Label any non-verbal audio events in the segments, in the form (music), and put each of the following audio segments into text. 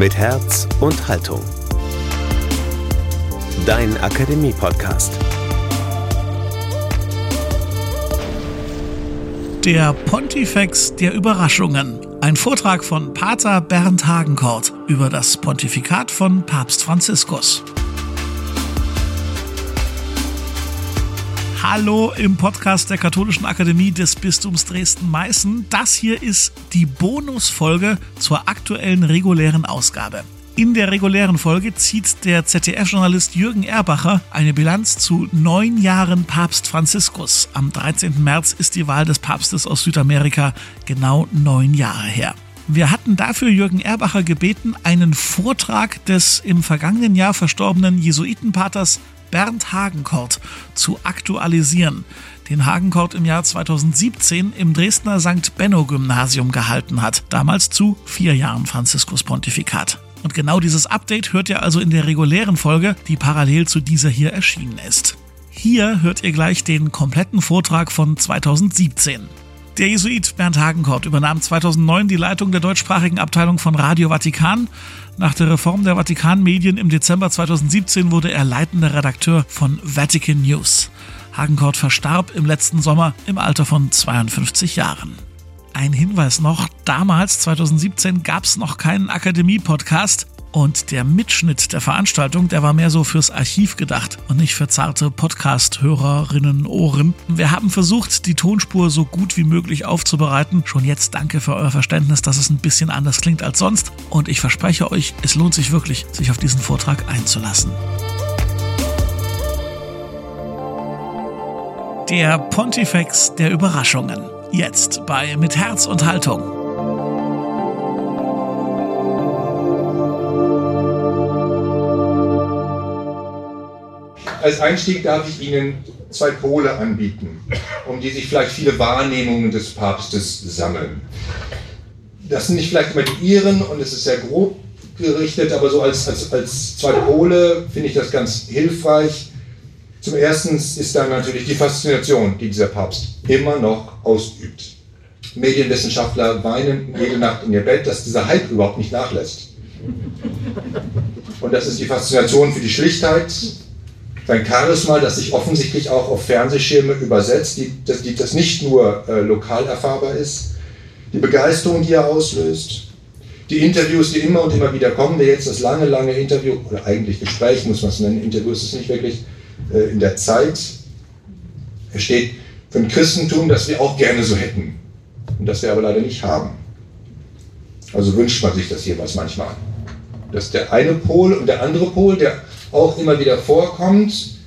mit Herz und Haltung. Dein Akademie-Podcast. Der Pontifex der Überraschungen. Ein Vortrag von Pater Bernd Hagenkort über das Pontifikat von Papst Franziskus. Hallo im Podcast der Katholischen Akademie des Bistums Dresden-Meißen. Das hier ist die Bonusfolge zur aktuellen regulären Ausgabe. In der regulären Folge zieht der ZDF-Journalist Jürgen Erbacher eine Bilanz zu neun Jahren Papst Franziskus. Am 13. März ist die Wahl des Papstes aus Südamerika genau neun Jahre her. Wir hatten dafür Jürgen Erbacher gebeten, einen Vortrag des im vergangenen Jahr verstorbenen Jesuitenpaters Bernd Hagenkort zu aktualisieren, den Hagenkort im Jahr 2017 im Dresdner St. Benno Gymnasium gehalten hat, damals zu vier Jahren Franziskus Pontifikat. Und genau dieses Update hört ihr also in der regulären Folge, die parallel zu dieser hier erschienen ist. Hier hört ihr gleich den kompletten Vortrag von 2017. Der Jesuit Bernd Hagenkort übernahm 2009 die Leitung der deutschsprachigen Abteilung von Radio Vatikan. Nach der Reform der Vatikan-Medien im Dezember 2017 wurde er leitender Redakteur von Vatican News. Hagenkort verstarb im letzten Sommer im Alter von 52 Jahren. Ein Hinweis noch, damals 2017 gab es noch keinen Akademie-Podcast. Und der Mitschnitt der Veranstaltung, der war mehr so fürs Archiv gedacht und nicht für zarte Podcast-Hörerinnen Ohren. Wir haben versucht, die Tonspur so gut wie möglich aufzubereiten. Schon jetzt danke für euer Verständnis, dass es ein bisschen anders klingt als sonst. Und ich verspreche euch, es lohnt sich wirklich, sich auf diesen Vortrag einzulassen. Der Pontifex der Überraschungen. Jetzt bei Mit Herz und Haltung. Als Einstieg darf ich Ihnen zwei Pole anbieten, um die sich vielleicht viele Wahrnehmungen des Papstes sammeln. Das sind nicht vielleicht immer die Ihren und es ist sehr grob gerichtet, aber so als, als, als zwei Pole finde ich das ganz hilfreich. Zum Ersten ist da natürlich die Faszination, die dieser Papst immer noch ausübt. Medienwissenschaftler weinen jede Nacht in ihr Bett, dass dieser Hype überhaupt nicht nachlässt. Und das ist die Faszination für die Schlichtheit, sein Charisma, das sich offensichtlich auch auf Fernsehschirme übersetzt, die, das, die, das nicht nur äh, lokal erfahrbar ist, die Begeisterung, die er auslöst, die Interviews, die immer und immer wieder kommen, der jetzt das lange, lange Interview, oder eigentlich Gespräch muss man es nennen, Interview ist es nicht wirklich, in der Zeit, er steht für ein Christentum, das wir auch gerne so hätten und das wir aber leider nicht haben. Also wünscht man sich das jeweils manchmal. Das ist der eine Pol und der andere Pol, der auch immer wieder vorkommt,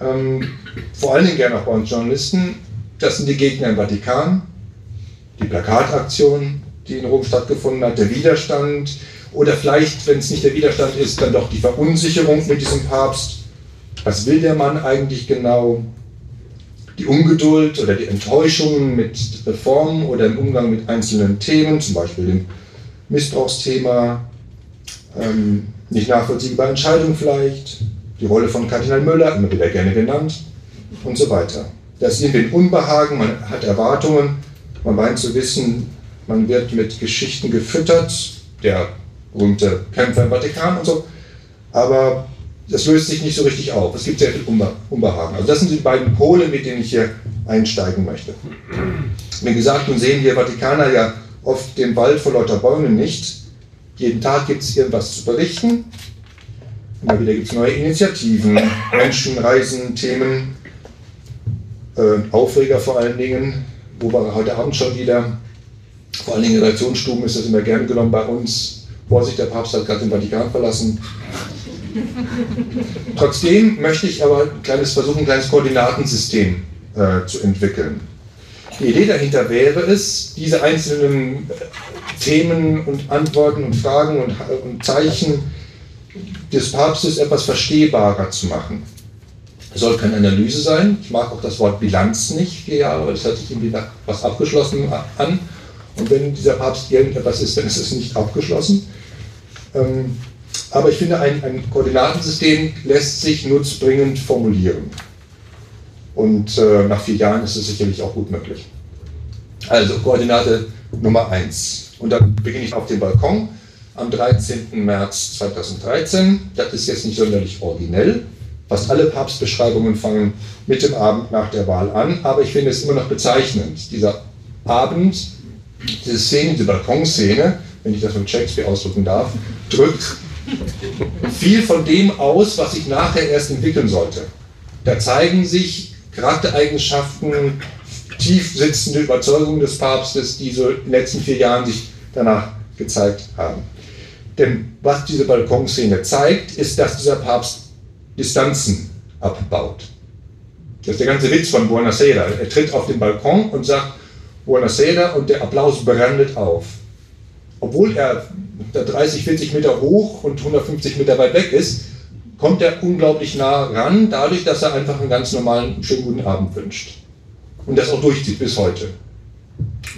ähm, vor allen Dingen gerne auch bei uns Journalisten, das sind die Gegner im Vatikan, die Plakataktion, die in Rom stattgefunden hat, der Widerstand oder vielleicht, wenn es nicht der Widerstand ist, dann doch die Verunsicherung mit diesem Papst. Was will der Mann eigentlich genau? Die Ungeduld oder die Enttäuschungen mit Reformen oder im Umgang mit einzelnen Themen, zum Beispiel dem Missbrauchsthema, ähm, nicht nachvollziehbare Entscheidungen vielleicht, die Rolle von Kardinal Müller, immer wieder gerne genannt, und so weiter. Da ist irgendwie ein Unbehagen, man hat Erwartungen, man meint zu wissen, man wird mit Geschichten gefüttert, der berühmte Kämpfer im Vatikan und so, aber das löst sich nicht so richtig auf. Es gibt sehr viel Unbehagen. Also das sind die beiden Pole, mit denen ich hier einsteigen möchte. Wie gesagt, nun sehen wir Vatikaner ja oft den Wald vor lauter Bäumen nicht. Jeden Tag gibt es irgendwas zu berichten. Immer wieder gibt es neue Initiativen, Menschen, Reisen, Themen, äh, Aufreger vor allen Dingen. Wo war heute Abend schon wieder? Vor allen Dingen in Redaktionsstuben ist das immer gerne genommen bei uns. Vorsicht, der Papst hat gerade den Vatikan verlassen. (laughs) Trotzdem möchte ich aber ein kleines versuchen, ein kleines Koordinatensystem äh, zu entwickeln. Die Idee dahinter wäre es, diese einzelnen Themen und Antworten und Fragen und, und Zeichen des Papstes etwas verstehbarer zu machen. Es soll keine Analyse sein. Ich mag auch das Wort Bilanz nicht, vier Jahre, das hört sich irgendwie nach was abgeschlossen an. Und wenn dieser Papst irgendetwas ist, dann ist es nicht abgeschlossen. Ähm, aber ich finde, ein, ein Koordinatensystem lässt sich nutzbringend formulieren. Und äh, nach vier Jahren ist es sicherlich auch gut möglich. Also Koordinate Nummer eins. Und dann beginne ich auf dem Balkon. am 13. März 2013. Das ist jetzt nicht sonderlich originell. Fast alle Papstbeschreibungen fangen mit dem Abend nach der Wahl an, aber ich finde es immer noch bezeichnend. Dieser Abend, diese Szene, diese Balkonszene, wenn ich das mit Shakespeare ausdrücken darf, drückt viel von dem aus, was sich nachher erst entwickeln sollte. Da zeigen sich Charaktereigenschaften, tief sitzende Überzeugungen des Papstes, die so in den letzten vier Jahren sich danach gezeigt haben. Denn was diese Balkonszene zeigt, ist, dass dieser Papst Distanzen abbaut. Das ist der ganze Witz von Buonasera. Er tritt auf den Balkon und sagt Buonasera und der Applaus brandet auf. Obwohl er 30, 40 Meter hoch und 150 Meter weit weg ist, kommt er unglaublich nah ran, dadurch, dass er einfach einen ganz normalen, schönen guten Abend wünscht. Und das auch durchzieht bis heute.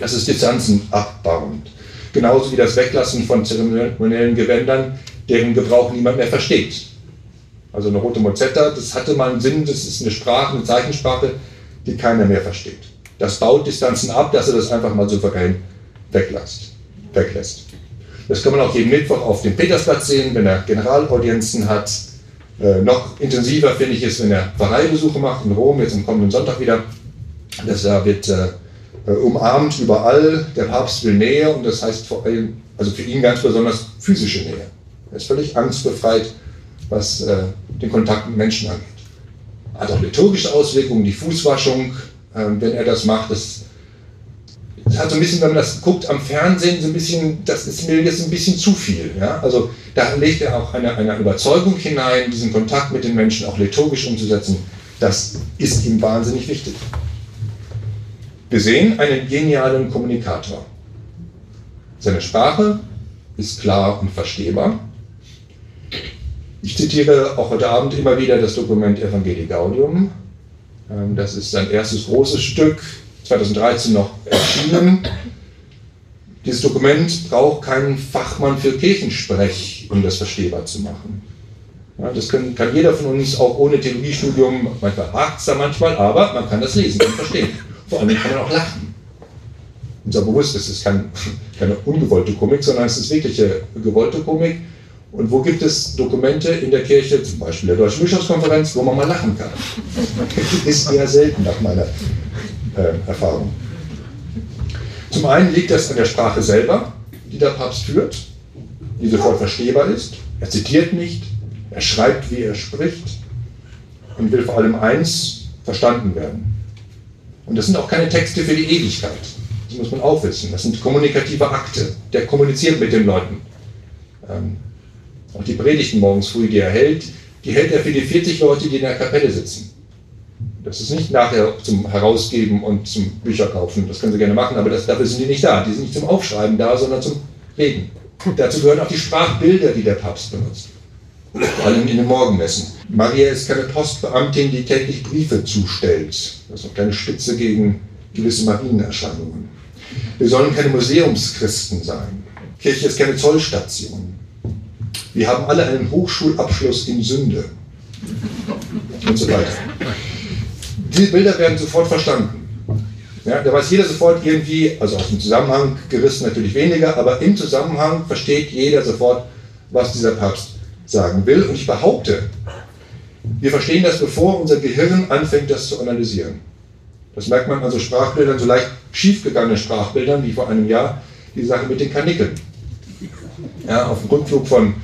Das ist Distanzen abbauend. Genauso wie das Weglassen von zeremoniellen Gewändern, deren Gebrauch niemand mehr versteht. Also eine rote Mozetta, das hatte mal einen Sinn, das ist eine Sprache, eine Zeichensprache, die keiner mehr versteht. Das baut Distanzen ab, dass er das einfach mal souverän weglässt. Weglässt. Das kann man auch jeden Mittwoch auf dem Petersplatz sehen, wenn er Generalaudienzen hat. Äh, noch intensiver finde ich es, wenn er Pfarreibesuche macht in Rom, jetzt am kommenden Sonntag wieder. Das da wird äh, äh, umarmt überall. Der Papst will Nähe und das heißt vor allem, also für ihn ganz besonders physische Nähe. Er ist völlig angstbefreit, was äh, den Kontakt mit Menschen angeht. Hat auch liturgische Auswirkungen, die Fußwaschung, äh, wenn er das macht, das, das, hat so ein bisschen, wenn man das guckt am Fernsehen, so ein bisschen, das ist mir jetzt ein bisschen zu viel. Ja? Also da legt er auch eine, eine Überzeugung hinein, diesen Kontakt mit den Menschen auch liturgisch umzusetzen. Das ist ihm wahnsinnig wichtig. Wir sehen einen genialen Kommunikator. Seine Sprache ist klar und verstehbar. Ich zitiere auch heute Abend immer wieder das Dokument Evangelii Gaudium. Ähm, das ist sein erstes großes Stück, 2013 noch erschienen. Dieses Dokument braucht keinen Fachmann für Kirchensprech, um das verstehbar zu machen. Ja, das kann, kann, jeder von uns auch ohne Theologiestudium, manchmal hakt es da manchmal, aber man kann das lesen und verstehen. Vor allem kann man auch lachen. Und so bewusst, es ist kein, keine ungewollte Komik, sondern es ist wirkliche gewollte Komik. Und wo gibt es Dokumente in der Kirche, zum Beispiel der Deutschen Bischofskonferenz, wo man mal lachen kann? (laughs) ist eher selten nach meiner äh, Erfahrung. Zum einen liegt das an der Sprache selber, die der Papst führt, die sofort verstehbar ist. Er zitiert nicht, er schreibt, wie er spricht und will vor allem eins verstanden werden. Und das sind auch keine Texte für die Ewigkeit. Das muss man auch wissen. Das sind kommunikative Akte. Der kommuniziert mit den Leuten. Ähm, auch die Predigten morgens früh, die er hält, die hält er für die 40 Leute, die in der Kapelle sitzen. Das ist nicht nachher zum Herausgeben und zum Bücherkaufen. Das können Sie gerne machen, aber das, dafür sind die nicht da. Die sind nicht zum Aufschreiben da, sondern zum Reden. Dazu gehören auch die Sprachbilder, die der Papst benutzt. Vor allem in den Morgenmessen. Maria ist keine Postbeamtin, die täglich Briefe zustellt. Das ist eine kleine Spitze gegen gewisse Marienerscheinungen. Wir sollen keine Museumschristen sein. Kirche ist keine Zollstation. Wir haben alle einen Hochschulabschluss in Sünde. Und so weiter. Diese Bilder werden sofort verstanden. Ja, da weiß jeder sofort irgendwie, also aus dem Zusammenhang gerissen natürlich weniger, aber im Zusammenhang versteht jeder sofort, was dieser Papst sagen will. Und ich behaupte, wir verstehen das, bevor unser Gehirn anfängt, das zu analysieren. Das merkt man an so Sprachbildern, so leicht schiefgegangenen Sprachbildern, wie vor einem Jahr die Sache mit den Kanickeln. Ja, auf dem Rückflug von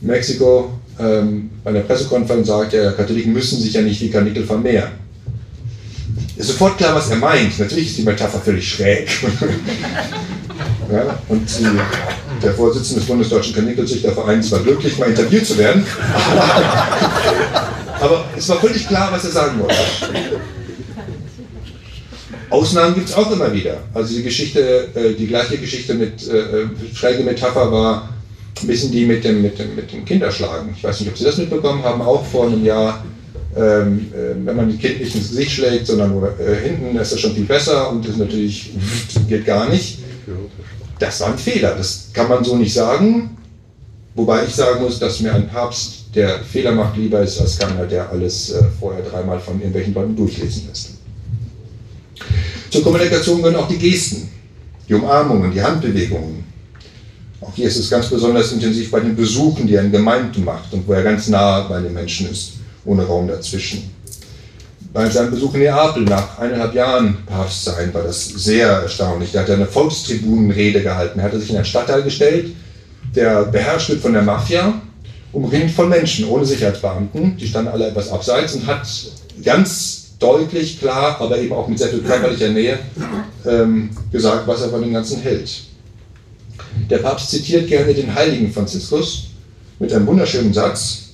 Mexiko ähm, bei einer Pressekonferenz sagt er, Katholiken müssen sich ja nicht wie Kanickel vermehren. Ist sofort klar, was er meint. Natürlich ist die Metapher völlig schräg. (laughs) ja, und die, der Vorsitzende des Bundesdeutschen Kanickelzüchtervereins war glücklich, mal interviewt zu werden. (laughs) Aber es war völlig klar, was er sagen wollte. Ausnahmen gibt es auch immer wieder. Also die Geschichte, äh, die gleiche Geschichte mit äh, äh, schräge Metapher war ein bisschen die mit dem, mit, dem, mit dem Kinderschlagen. Ich weiß nicht, ob Sie das mitbekommen haben, auch vor einem Jahr. Ähm, äh, wenn man die Kind nicht ins Gesicht schlägt, sondern nur äh, hinten, ist das schon viel besser und das natürlich geht gar nicht. Das war ein Fehler, das kann man so nicht sagen. Wobei ich sagen muss, dass mir ein Papst, der Fehler macht, lieber ist als keiner, der alles äh, vorher dreimal von irgendwelchen Leuten durchlesen lässt. Zur Kommunikation gehören auch die Gesten, die Umarmungen, die Handbewegungen. Auch hier ist es ganz besonders intensiv bei den Besuchen, die er in Gemeinden macht und wo er ganz nah bei den Menschen ist, ohne Raum dazwischen. Bei seinem Besuch in Neapel nach eineinhalb Jahren Papst sein war das sehr erstaunlich. Da hat er eine Volkstribunenrede gehalten. Er hatte sich in einen Stadtteil gestellt, der beherrscht wird von der Mafia, umringt von Menschen ohne Sicherheitsbeamten. Die standen alle etwas abseits und hat ganz deutlich, klar, aber eben auch mit sehr viel körperlicher Nähe ähm, gesagt, was er von dem Ganzen hält. Der Papst zitiert gerne den heiligen Franziskus mit einem wunderschönen Satz,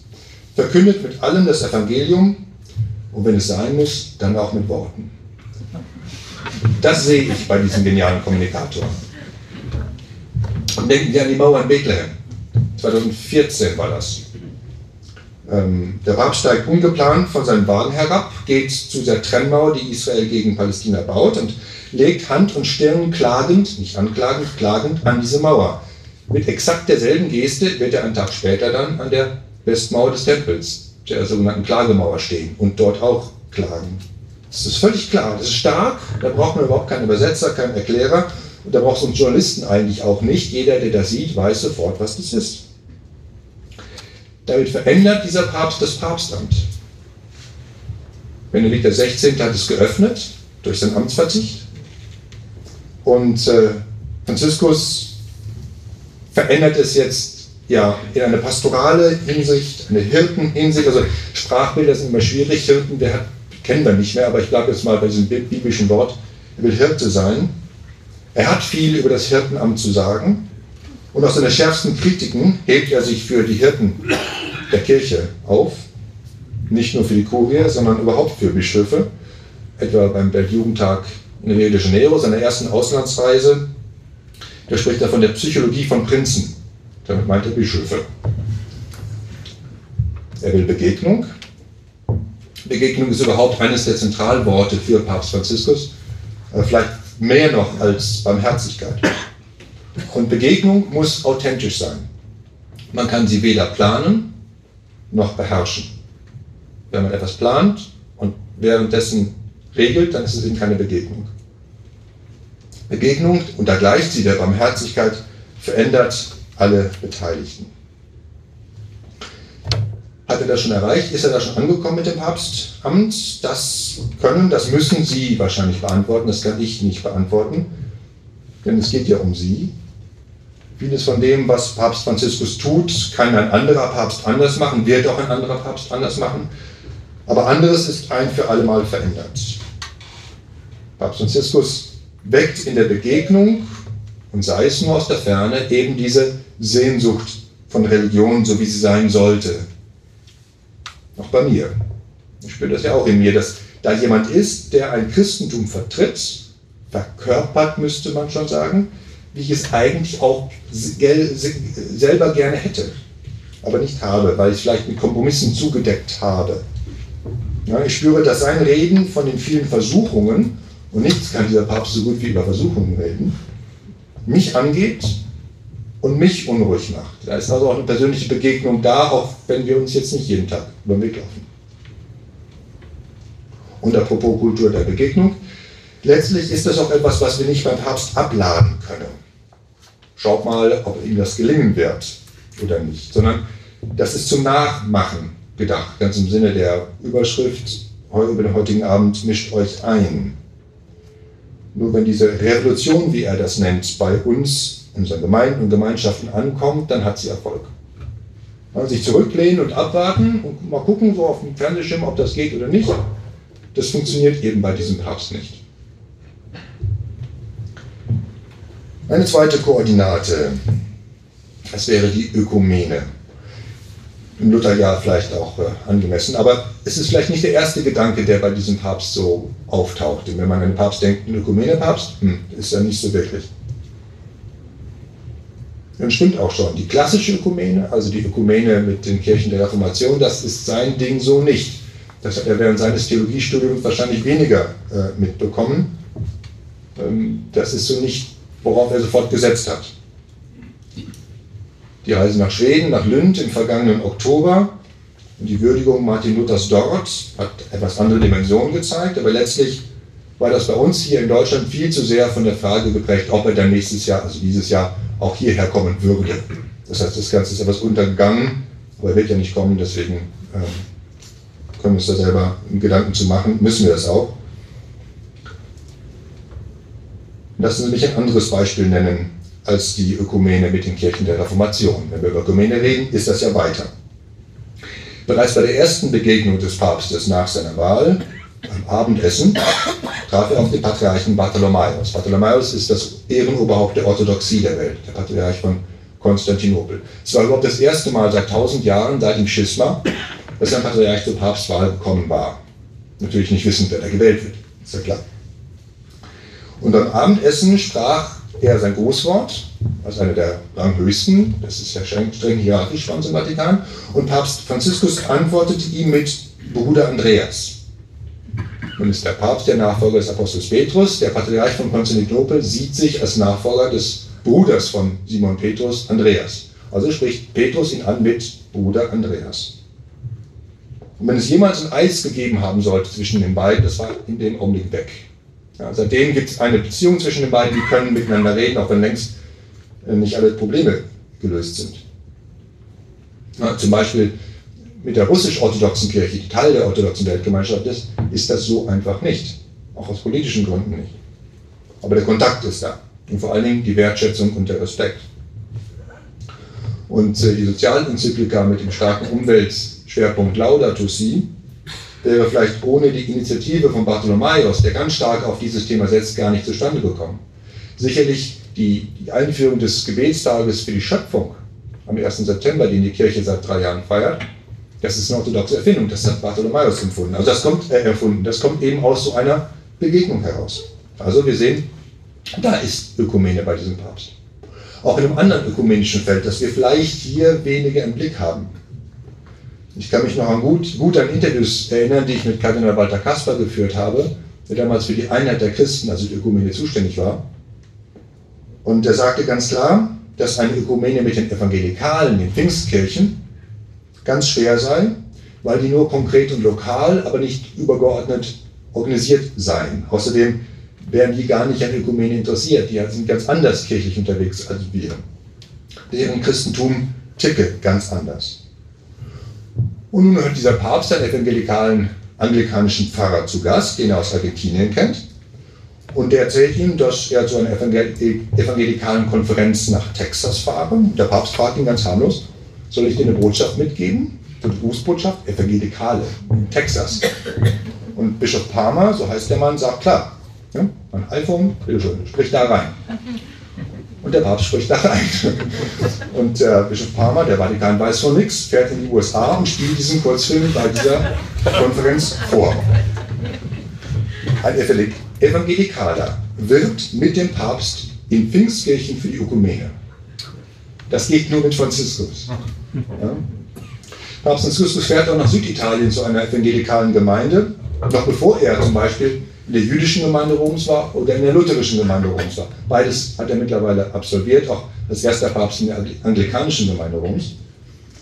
verkündet mit allem das Evangelium und wenn es sein muss, dann auch mit Worten. Das sehe ich bei diesem genialen Kommunikator. Und denken wir an die Mauer in Bethlehem. 2014 war das. Ähm, der Papst steigt ungeplant von seinem Wagen herab, geht zu der Trennmauer, die Israel gegen Palästina baut, und legt Hand und Stirn klagend, nicht anklagend, klagend an diese Mauer. Mit exakt derselben Geste wird er einen Tag später dann an der Westmauer des Tempels, der sogenannten Klagemauer, stehen und dort auch klagen. Das ist völlig klar, das ist stark, da braucht man überhaupt keinen Übersetzer, keinen Erklärer und da braucht es uns Journalisten eigentlich auch nicht. Jeder, der das sieht, weiß sofort, was das ist. Damit verändert dieser Papst das Papstamt. Benedikt XVI. hat es geöffnet durch seinen Amtsverzicht. Und äh, Franziskus verändert es jetzt ja, in eine pastorale Hinsicht, eine Hirtenhinsicht. Also Sprachbilder sind immer schwierig. Hirten, der hat, kennen wir nicht mehr, aber ich bleibe jetzt mal bei diesem biblischen Wort. Er will Hirte sein. Er hat viel über das Hirtenamt zu sagen. Und aus seiner schärfsten Kritiken hebt er sich für die Hirten der Kirche auf. Nicht nur für die Kurie, sondern überhaupt für Bischöfe. Etwa beim Weltjugendtag in Rio de Janeiro, seiner ersten Auslandsreise. Da spricht er von der Psychologie von Prinzen. Damit meint er Bischöfe. Er will Begegnung. Begegnung ist überhaupt eines der Zentralworte für Papst Franziskus. Äh, vielleicht mehr noch als Barmherzigkeit. Und Begegnung muss authentisch sein. Man kann sie weder planen noch beherrschen. Wenn man etwas plant und währenddessen regelt, dann ist es eben keine Begegnung. Begegnung, und da gleicht sie der Barmherzigkeit, verändert alle Beteiligten. Hat er das schon erreicht? Ist er da schon angekommen mit dem Papstamt? Das können, das müssen Sie wahrscheinlich beantworten, das kann ich nicht beantworten, denn es geht ja um Sie. Vieles von dem, was Papst Franziskus tut, kann ein anderer Papst anders machen, wird auch ein anderer Papst anders machen. Aber anderes ist ein für alle Mal verändert. Papst Franziskus weckt in der Begegnung, und sei es nur aus der Ferne, eben diese Sehnsucht von Religion, so wie sie sein sollte. Auch bei mir. Ich spüre das ja auch in mir, dass da jemand ist, der ein Christentum vertritt, verkörpert, müsste man schon sagen, wie ich es eigentlich auch selber gerne hätte, aber nicht habe, weil ich vielleicht mit Kompromissen zugedeckt habe. Ja, ich spüre, dass sein Reden von den vielen Versuchungen, und nichts kann dieser Papst so gut wie über Versuchungen reden, mich angeht und mich unruhig macht. Da ist also auch eine persönliche Begegnung da, auch wenn wir uns jetzt nicht jeden Tag über den laufen. Und apropos Kultur der Begegnung, letztlich ist das auch etwas, was wir nicht beim Papst abladen können. Schaut mal, ob ihm das gelingen wird oder nicht, sondern das ist zum Nachmachen gedacht, ganz im Sinne der Überschrift über den heutigen Abend mischt euch ein. Nur wenn diese Revolution, wie er das nennt, bei uns in unseren Gemeinden und Gemeinschaften ankommt, dann hat sie Erfolg. Man sich zurücklehnen und abwarten und mal gucken, so auf dem Fernsehschirm, ob das geht oder nicht. Das funktioniert eben bei diesem Papst nicht. Eine zweite Koordinate, das wäre die Ökumene. Im Lutherjahr vielleicht auch äh, angemessen, aber es ist vielleicht nicht der erste Gedanke, der bei diesem Papst so auftaucht. Denn wenn man an den Papst denkt, ein Ökumene-Papst, hm, ist er nicht so wirklich. Das stimmt auch schon. Die klassische Ökumene, also die Ökumene mit den Kirchen der Reformation, das ist sein Ding so nicht. Das hat er während seines Theologiestudiums wahrscheinlich weniger äh, mitbekommen. Ähm, das ist so nicht worauf er sofort gesetzt hat. Die Reise nach Schweden, nach Lünd im vergangenen Oktober und die Würdigung Martin Luthers dort hat etwas andere Dimensionen gezeigt, aber letztlich war das bei uns hier in Deutschland viel zu sehr von der Frage geprägt, ob er dann nächstes Jahr, also dieses Jahr, auch hierher kommen würde. Das heißt, das Ganze ist etwas untergegangen, aber er wird ja nicht kommen, deswegen ähm, können wir uns da selber Gedanken zu machen, müssen wir das auch. Lassen Sie mich ein anderes Beispiel nennen als die Ökumene mit den Kirchen der Reformation. Wenn wir über Ökumene reden, ist das ja weiter. Bereits bei der ersten Begegnung des Papstes nach seiner Wahl, beim Abendessen, traf er auf den Patriarchen Bartholomäus. Bartholomäus ist das Ehrenoberhaupt der Orthodoxie der Welt, der Patriarch von Konstantinopel. Es war überhaupt das erste Mal seit tausend Jahren, seit dem Schisma, dass ein Patriarch zur Papstwahl gekommen war. Natürlich nicht wissend, wer da gewählt wird, ist ja klar. Und beim Abendessen sprach er sein Großwort, als einer der ranghöchsten, das ist ja streng, streng hierarchisch bei uns im Vatikan, und Papst Franziskus antwortete ihm mit Bruder Andreas. Nun ist der Papst der Nachfolger des Apostels Petrus, der Patriarch von Konstantinopel sieht sich als Nachfolger des Bruders von Simon Petrus, Andreas. Also spricht Petrus ihn an mit Bruder Andreas. Und wenn es jemals ein Eis gegeben haben sollte zwischen den beiden, das war in dem Augenblick weg. Ja, seitdem gibt es eine Beziehung zwischen den beiden, die können miteinander reden, auch wenn längst äh, nicht alle Probleme gelöst sind. Ja, zum Beispiel mit der russisch-orthodoxen Kirche, die Teil der orthodoxen Weltgemeinschaft ist, ist das so einfach nicht. Auch aus politischen Gründen nicht. Aber der Kontakt ist da. Und vor allen Dingen die Wertschätzung und der Respekt. Und äh, die Sozialenzyklika mit dem starken Umweltschwerpunkt Laudato Si wäre vielleicht ohne die Initiative von Bartholomäus, der ganz stark auf dieses Thema setzt, gar nicht zustande gekommen. Sicherlich die, die Einführung des Gebetstages für die Schöpfung am 1. September, den die Kirche seit drei Jahren feiert, das ist eine orthodoxe Erfindung, das hat Bartholomäus empfunden. Also das kommt äh, erfunden, das kommt eben aus so einer Begegnung heraus. Also wir sehen, da ist Ökumene bei diesem Papst. Auch in einem anderen ökumenischen Feld, das wir vielleicht hier weniger im Blick haben. Ich kann mich noch an gut, gut an Interviews erinnern, die ich mit Kardinal Walter Kasper geführt habe, der damals für die Einheit der Christen, also die Ökumene, zuständig war. Und er sagte ganz klar, dass eine Ökumene mit den Evangelikalen, den Pfingstkirchen, ganz schwer sei, weil die nur konkret und lokal, aber nicht übergeordnet organisiert seien. Außerdem wären die gar nicht an Ökumene interessiert. Die sind ganz anders kirchlich unterwegs als wir. Deren Christentum ticke ganz anders. Und nun hat dieser Papst einen evangelikalen anglikanischen Pfarrer zu Gast, den er aus Argentinien kennt. Und der erzählt ihm, dass er zu einer evangelikalen Konferenz nach Texas fahre. Der Papst fragt ihn ganz harmlos, soll ich dir eine Botschaft mitgeben? Eine Grußbotschaft? Evangelikale, Texas. Und Bischof Palmer, so heißt der Mann, sagt, klar, ja, mein iPhone, bitteschön, sprich da rein. Und der Papst spricht da rein. (laughs) Und der Bischof Palmer, der Vatikan weiß von nichts, fährt in die USA und spielt diesen Kurzfilm bei dieser Konferenz vor. Ein Evangelikaler wirbt mit dem Papst in Pfingstkirchen für die Ökumene. Das geht nur mit Franziskus. Ja? Papst Franziskus fährt auch nach Süditalien zu einer evangelikalen Gemeinde, noch bevor er zum Beispiel in der jüdischen Gemeinde Roms war oder in der lutherischen Gemeinde Roms war. Beides hat er mittlerweile absolviert, auch als erster Papst in der anglikanischen Gemeinde Roms.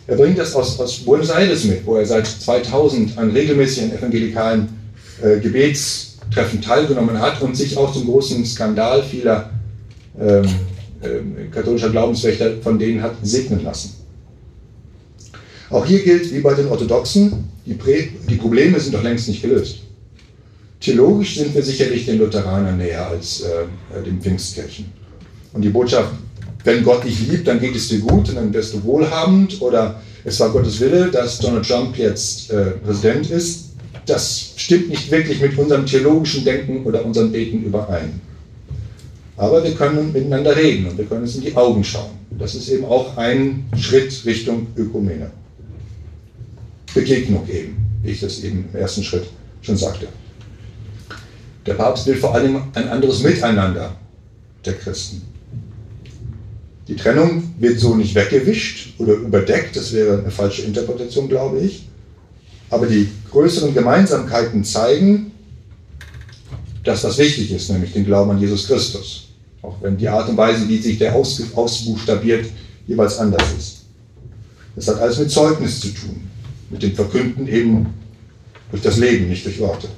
Er bringt das aus, aus Buenos Aires mit, wo er seit 2000 an regelmäßigen evangelikalen äh, Gebetstreffen teilgenommen hat und sich auch zum großen Skandal vieler ähm, äh, katholischer Glaubenswächter von denen hat segnen lassen. Auch hier gilt, wie bei den Orthodoxen, die, Prä die Probleme sind doch längst nicht gelöst. Theologisch sind wir sicherlich den Lutheranern näher als äh, den Pfingstkirchen. Und die Botschaft, wenn Gott dich liebt, dann geht es dir gut und dann wirst du wohlhabend oder es war Gottes Wille, dass Donald Trump jetzt äh, Präsident ist, das stimmt nicht wirklich mit unserem theologischen Denken oder unserem Beten überein. Aber wir können miteinander reden und wir können uns in die Augen schauen. Das ist eben auch ein Schritt Richtung Ökumene. Begegnung eben, wie ich das eben im ersten Schritt schon sagte. Der Papst will vor allem ein anderes Miteinander der Christen. Die Trennung wird so nicht weggewischt oder überdeckt, das wäre eine falsche Interpretation, glaube ich. Aber die größeren Gemeinsamkeiten zeigen, dass das wichtig ist, nämlich den Glauben an Jesus Christus. Auch wenn die Art und Weise, wie sich der ausbuchstabiert, jeweils anders ist. Das hat alles mit Zeugnis zu tun, mit dem Verkünden eben durch das Leben, nicht durch Worte.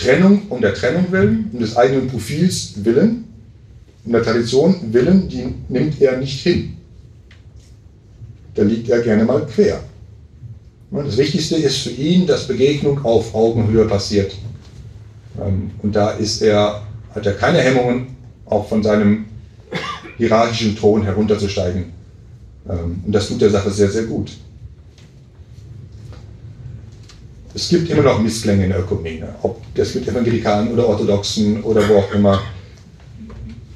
Trennung um der Trennung willen, um des eigenen Profils willen, um der Tradition willen, die nimmt er nicht hin. Da liegt er gerne mal quer. Das Wichtigste ist für ihn, dass Begegnung auf Augenhöhe passiert. Ähm, und da ist er, hat er keine Hemmungen, auch von seinem hierarchischen Thron herunterzusteigen. Ähm, und das tut der Sache sehr, sehr gut. Es gibt immer noch Missklänge in der Ökumene. Ob das mit Evangelikalen oder Orthodoxen oder wo auch immer,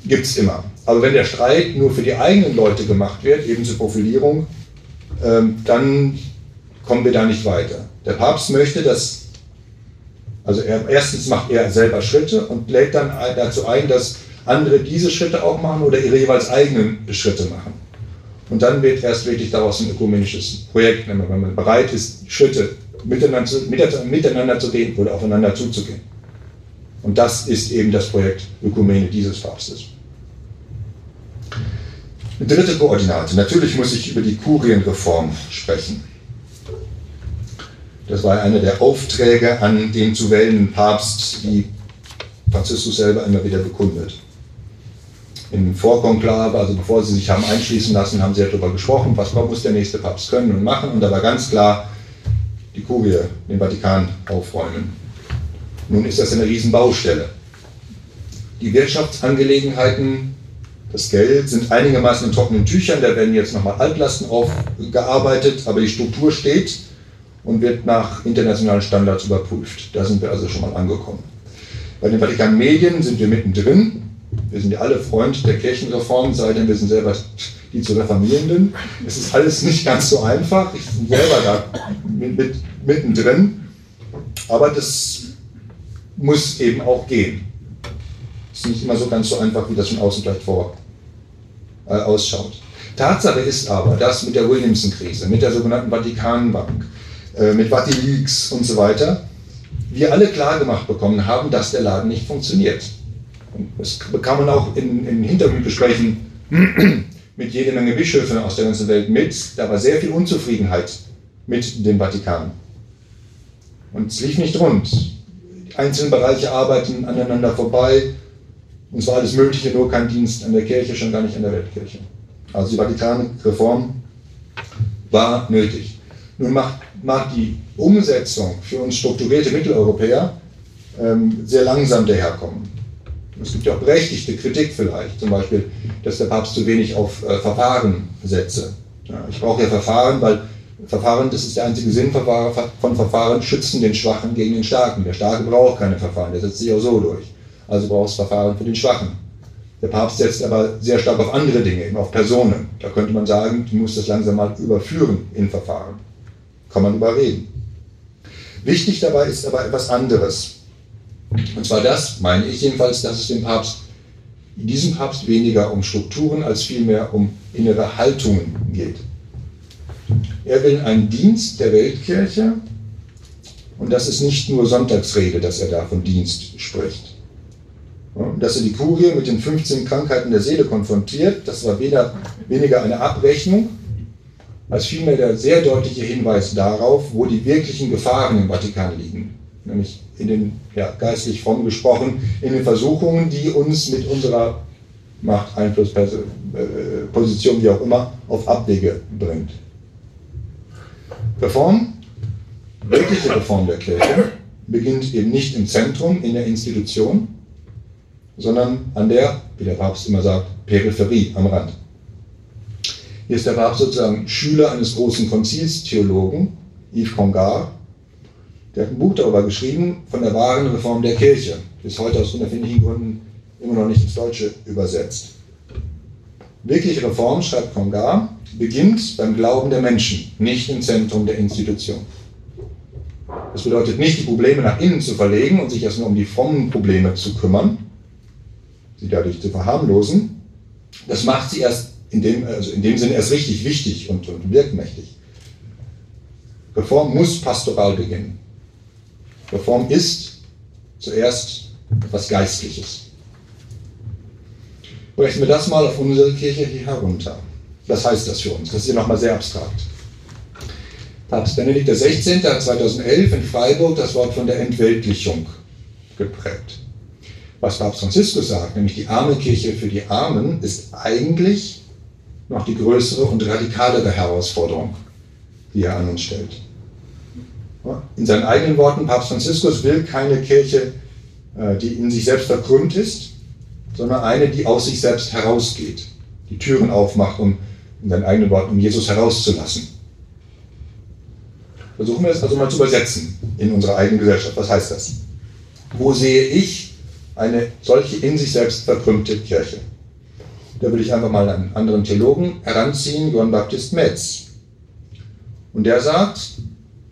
gibt es immer. Aber wenn der Streit nur für die eigenen Leute gemacht wird, eben zur Profilierung, ähm, dann kommen wir da nicht weiter. Der Papst möchte, dass, also er, erstens macht er selber Schritte und lädt dann dazu ein, dass andere diese Schritte auch machen oder ihre jeweils eigenen Schritte machen. Und dann wird erst wirklich daraus ein ökumenisches Projekt, wenn man bereit ist, Schritte miteinander, miteinander zu gehen oder aufeinander zuzugehen. Und das ist eben das Projekt Ökumene dieses Papstes. Eine dritte Koordinate. Natürlich muss ich über die Kurienreform sprechen. Das war einer der Aufträge an den zu wählenden Papst, die Franziskus selber immer wieder bekundet. Im Vorkonklave, also bevor sie sich haben einschließen lassen, haben sie darüber gesprochen, was muss der nächste Papst können und machen. Und da war ganz klar, die Kurie, den Vatikan aufräumen. Nun ist das eine Riesenbaustelle. Die Wirtschaftsangelegenheiten, das Geld sind einigermaßen in trockenen Tüchern, da werden jetzt nochmal Altlasten aufgearbeitet, aber die Struktur steht und wird nach internationalen Standards überprüft. Da sind wir also schon mal angekommen. Bei den Vatikan Medien sind wir mittendrin. Wir sind ja alle Freund der Kirchenreform, sei denn wir sind selber die zu Reformierenden. Es ist alles nicht ganz so einfach. Ich bin selber da mit, mit, mittendrin. Aber das muss eben auch gehen. Es ist nicht immer so ganz so einfach, wie das von außen vielleicht vor äh, ausschaut. Tatsache ist aber, dass mit der Williamson-Krise, mit der sogenannten Vatikanbank, äh, mit Vatileaks und so weiter, wir alle klargemacht bekommen haben, dass der Laden nicht funktioniert. Das bekam man auch in, in Hintergrundgesprächen (clears throat) mit jede Menge Bischöfen aus der ganzen Welt mit. Da war sehr viel Unzufriedenheit mit dem Vatikan. Und es lief nicht rund. Die einzelnen Bereiche arbeiten aneinander vorbei. Und es war alles Mögliche, nur kein Dienst an der Kirche, schon gar nicht an der Weltkirche. Also die Vatikanreform war nötig. Nun macht, mag die Umsetzung für uns strukturierte Mitteleuropäer ähm, sehr langsam daherkommen. Es gibt ja auch berechtigte Kritik vielleicht, zum Beispiel, dass der Papst zu wenig auf äh, Verfahren setze. Ja, ich brauche ja Verfahren, weil Verfahren, das ist der einzige Sinn von Verfahren, schützen den Schwachen gegen den Starken. Der Starke braucht keine Verfahren, der setzt sich auch so durch. Also brauchst Verfahren für den Schwachen. Der Papst setzt aber sehr stark auf andere Dinge, eben auf Personen. Da könnte man sagen, du musst das langsam mal überführen in Verfahren. Kann man überreden. Wichtig dabei ist aber etwas anderes. Und zwar das, meine ich jedenfalls, dass es dem Papst, diesem Papst weniger um Strukturen als vielmehr um innere Haltungen geht. Er will einen Dienst der Weltkirche und das ist nicht nur Sonntagsrede, dass er da von Dienst spricht. Dass er die Kurie mit den 15 Krankheiten der Seele konfrontiert, das war weder, weniger eine Abrechnung, als vielmehr der sehr deutliche Hinweis darauf, wo die wirklichen Gefahren im Vatikan liegen nämlich in den, ja, geistlich fromm gesprochen, in den Versuchungen, die uns mit unserer Macht, Einfluss, äh, Position, wie auch immer, auf Abwege bringt. Reform, wirkliche Reform der Kirche, beginnt eben nicht im Zentrum, in der Institution, sondern an der, wie der Papst immer sagt, Peripherie, am Rand. Hier ist der Papst sozusagen Schüler eines großen Konzilstheologen, Yves Congar, der hat ein Buch darüber geschrieben, von der wahren Reform der Kirche. Bis heute aus unerfindlichen Gründen immer noch nicht ins Deutsche übersetzt. Wirkliche Reform, schreibt Congar, beginnt beim Glauben der Menschen, nicht im Zentrum der Institution. Das bedeutet nicht, die Probleme nach innen zu verlegen und sich erst nur um die frommen Probleme zu kümmern, sie dadurch zu verharmlosen. Das macht sie erst in dem, also in dem Sinne erst richtig wichtig und, und wirkmächtig. Reform muss pastoral beginnen. Reform ist zuerst etwas Geistliches. Brechen wir das mal auf unsere Kirche hier herunter. Was heißt das für uns? Das ist ja nochmal sehr abstrakt. Papst Benedikt XVI. hat 2011 in Freiburg das Wort von der Entweltlichung geprägt. was Papst Franziskus sagt, nämlich die arme Kirche für die Armen, ist eigentlich noch die größere und radikalere Herausforderung, die er an uns stellt. In seinen eigenen Worten, Papst Franziskus will keine Kirche, äh, die in sich selbst verkrümmt ist, sondern eine, die aus sich selbst herausgeht, die Türen aufmacht, um in seinen eigenen Worten, um Jesus herauszulassen. Versuchen wir es also mal zu übersetzen in unsere eigene Gesellschaft. Was heißt das? Wo sehe ich eine solche in sich selbst verkrümmte Kirche? Da würde ich einfach mal einen anderen Theologen heranziehen, Johann Baptist Metz. Und der sagt,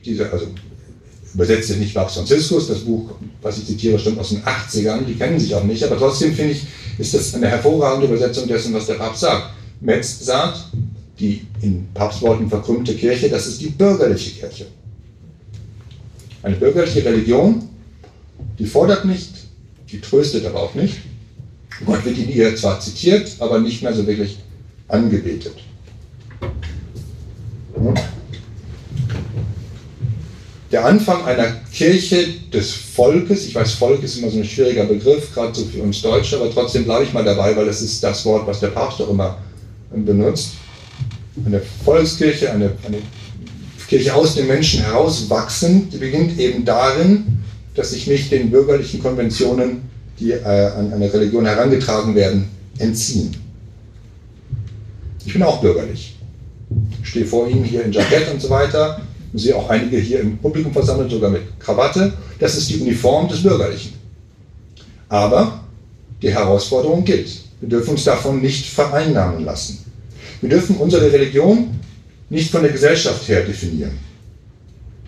diese, also übersetzt jetzt nicht Papst Franziskus, das Buch, was ich zitiere, stammt aus den 80ern, die kennen sich auch nicht, aber trotzdem finde ich, ist das eine hervorragende Übersetzung dessen, was der Papst sagt. Metz sagt, die in Papstworten verkrümmte Kirche, das ist die bürgerliche Kirche. Eine bürgerliche Religion, die fordert nicht, die tröstet aber auch nicht. Gott wird in ihr zwar zitiert, aber nicht mehr so wirklich angebetet. Der Anfang einer Kirche des Volkes, ich weiß, Volk ist immer so ein schwieriger Begriff, gerade so für uns Deutsche, aber trotzdem bleibe ich mal dabei, weil das ist das Wort, was der Papst auch immer benutzt eine Volkskirche, eine, eine Kirche aus den Menschen herauswachsen, die beginnt eben darin, dass sich nicht den bürgerlichen Konventionen, die äh, an eine Religion herangetragen werden, entziehen. Ich bin auch bürgerlich. Ich stehe vor Ihnen hier in Jackett und so weiter. Ich sehe auch einige hier im Publikum versammelt, sogar mit Krawatte. Das ist die Uniform des Bürgerlichen. Aber die Herausforderung gilt. Wir dürfen uns davon nicht vereinnahmen lassen. Wir dürfen unsere Religion nicht von der Gesellschaft her definieren.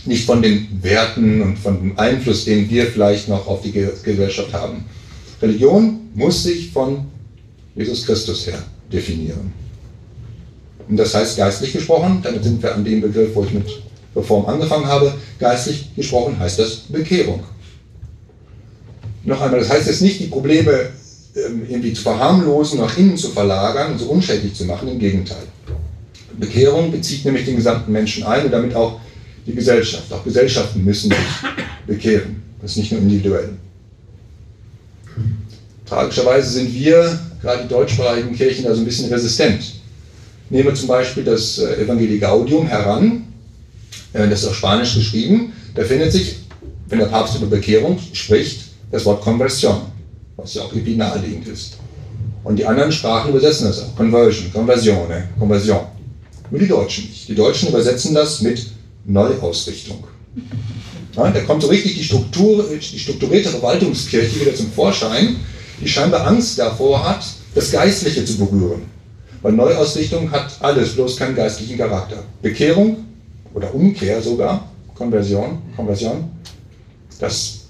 Nicht von den Werten und von dem Einfluss, den wir vielleicht noch auf die Gesellschaft haben. Religion muss sich von Jesus Christus her definieren. Und das heißt geistlich gesprochen, damit sind wir an dem Begriff, wo ich mit Reform angefangen habe, geistlich gesprochen heißt das Bekehrung. Noch einmal, das heißt jetzt nicht, die Probleme ähm, irgendwie zu verharmlosen, nach innen zu verlagern und so unschädlich zu machen. Im Gegenteil. Bekehrung bezieht nämlich den gesamten Menschen ein und damit auch die Gesellschaft. Auch Gesellschaften müssen sich bekehren. Das ist nicht nur individuell. Tragischerweise sind wir, gerade die deutschsprachigen Kirchen, da so ein bisschen resistent. Nehmen wir zum Beispiel das äh, Evangelii Gaudium heran, das ist auf Spanisch geschrieben. Da findet sich, wenn der Papst über Bekehrung spricht, das Wort Conversion was ja auch irgendwie naheliegend ist. Und die anderen Sprachen übersetzen das auch. Conversion, Conversione, Conversion. Nur die Deutschen nicht. Die Deutschen übersetzen das mit Neuausrichtung. Ja, da kommt so richtig die, Struktur, die strukturierte Verwaltungskirche wieder zum Vorschein, die scheinbar Angst davor hat, das Geistliche zu berühren. Weil Neuausrichtung hat alles, bloß keinen geistlichen Charakter. Bekehrung oder Umkehr sogar, Konversion, Konversion, das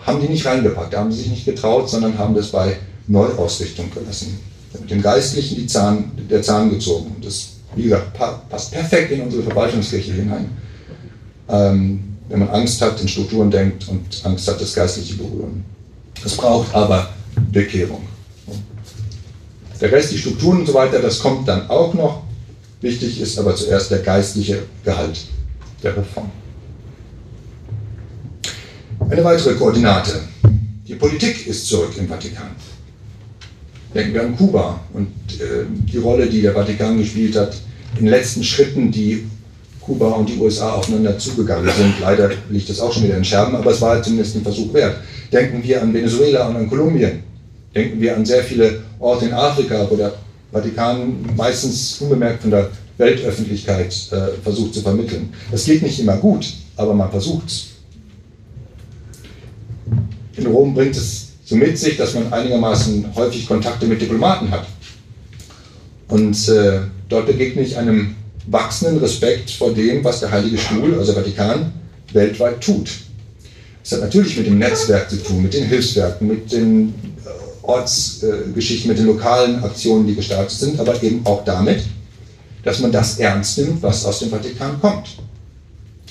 haben die nicht reingepackt, da haben sie sich nicht getraut, sondern haben das bei Neuausrichtung gelassen. Mit dem Geistlichen die Zahn, der Zahn gezogen. Und das, wie gesagt, passt perfekt in unsere Verwaltungskirche hinein. Ähm, wenn man Angst hat, in Strukturen denkt und Angst hat, das Geistliche berühren. Es braucht aber Bekehrung. Der Rest, die Strukturen und so weiter, das kommt dann auch noch. Wichtig ist aber zuerst der geistliche Gehalt der Reform. Eine weitere Koordinate. Die Politik ist zurück im Vatikan. Denken wir an Kuba und äh, die Rolle, die der Vatikan gespielt hat in den letzten Schritten, die Kuba und die USA aufeinander zugegangen sind. Leider liegt das auch schon wieder in Scherben, aber es war zumindest ein Versuch wert. Denken wir an Venezuela und an Kolumbien. Denken wir an sehr viele Orte in Afrika, wo der Vatikan meistens unbemerkt von der Weltöffentlichkeit äh, versucht zu vermitteln. Das geht nicht immer gut, aber man versucht es in Rom bringt es so mit sich, dass man einigermaßen häufig Kontakte mit Diplomaten hat. Und äh, dort begegne ich einem wachsenden Respekt vor dem, was der Heilige Stuhl, also Vatikan, weltweit tut. Es hat natürlich mit dem Netzwerk zu tun, mit den Hilfswerken, mit den äh, Ortsgeschichten, äh, mit den lokalen Aktionen, die gestartet sind, aber eben auch damit, dass man das ernst nimmt, was aus dem Vatikan kommt.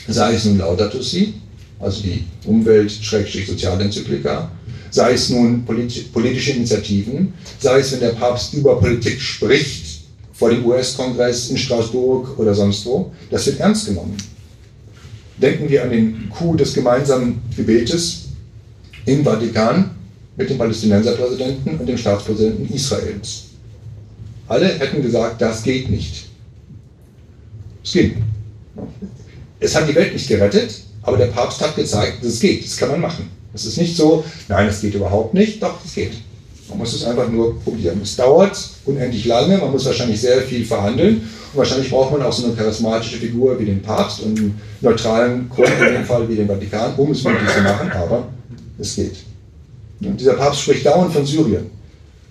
Sei es nun Laudato Si, also die Umwelt-Sozialenzyklika, sei es nun politische Initiativen, sei es, wenn der Papst über Politik spricht, vor dem US-Kongress in Straßburg oder sonst wo, das wird ernst genommen. Denken wir an den Coup des gemeinsamen Gebetes im Vatikan, mit dem Palästinenserpräsidenten und dem Staatspräsidenten Israels. Alle hätten gesagt, das geht nicht. Es ging. Es hat die Welt nicht gerettet, aber der Papst hat gezeigt, es geht, das kann man machen. Es ist nicht so, nein, es geht überhaupt nicht, doch, es geht. Man muss es einfach nur probieren. Es dauert unendlich lange, man muss wahrscheinlich sehr viel verhandeln und wahrscheinlich braucht man auch so eine charismatische Figur wie den Papst und einen neutralen Grund in dem Fall wie den Vatikan, um es möglich zu machen, aber es geht. Und dieser Papst spricht dauernd von Syrien.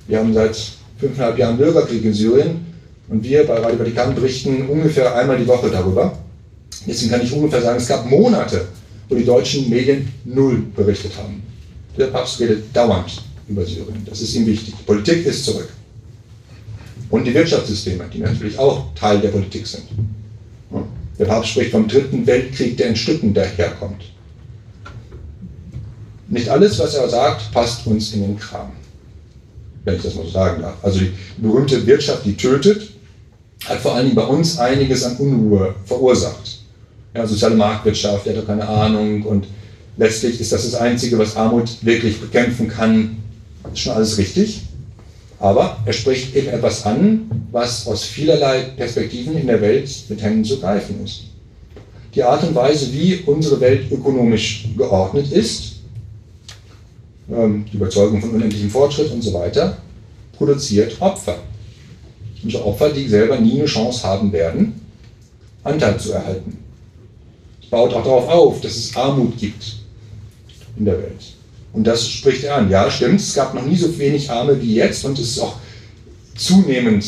Wir haben seit fünfeinhalb Jahren Bürgerkrieg in Syrien und wir bei Radio Vatikan berichten ungefähr einmal die Woche darüber. Deswegen kann ich ungefähr sagen, es gab Monate, wo die deutschen Medien null berichtet haben. Der Papst redet dauernd über Syrien. Das ist ihm wichtig. Die Politik ist zurück. Und die Wirtschaftssysteme, die natürlich auch Teil der Politik sind. Der Papst spricht vom dritten Weltkrieg, der in Stücken daherkommt. Nicht alles, was er sagt, passt uns in den Kram. Wenn ich das mal so sagen darf. Also die berühmte Wirtschaft, die tötet, hat vor allen Dingen bei uns einiges an Unruhe verursacht. Ja, soziale Marktwirtschaft, der hat doch keine Ahnung und letztlich ist das das Einzige, was Armut wirklich bekämpfen kann. Ist schon alles richtig. Aber er spricht eben etwas an, was aus vielerlei Perspektiven in der Welt mit Händen zu greifen ist. Die Art und Weise, wie unsere Welt ökonomisch geordnet ist, die Überzeugung von unendlichem Fortschritt und so weiter, produziert Opfer. Und Opfer, die selber nie eine Chance haben werden, Anteil zu erhalten. Es baut auch darauf auf, dass es Armut gibt in der Welt. Und das spricht er an. Ja, stimmt, es gab noch nie so wenig Arme wie jetzt und es ist auch zunehmend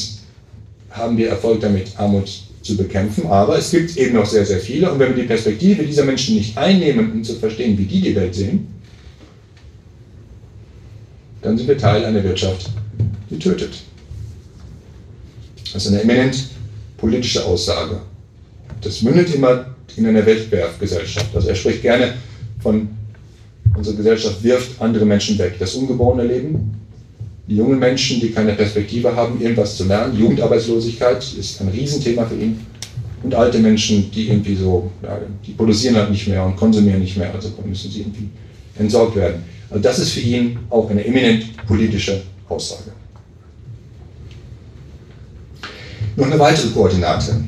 haben wir Erfolg damit, Armut zu bekämpfen. Aber es gibt eben noch sehr, sehr viele. Und wenn wir die Perspektive dieser Menschen nicht einnehmen, um zu verstehen, wie die die Welt sehen, dann sind wir Teil einer Wirtschaft, die tötet. Das ist eine eminent politische Aussage. Das mündet immer in einer Wettbewerbsgesellschaft. Also er spricht gerne von, unsere Gesellschaft wirft andere Menschen weg. Das ungeborene Leben, die jungen Menschen, die keine Perspektive haben, irgendwas zu lernen. Jugendarbeitslosigkeit ist ein Riesenthema für ihn. Und alte Menschen, die irgendwie so, ja, die produzieren halt nicht mehr und konsumieren nicht mehr, also müssen sie irgendwie entsorgt werden. Also das ist für ihn auch eine eminent politische Aussage. Noch eine weitere Koordinate.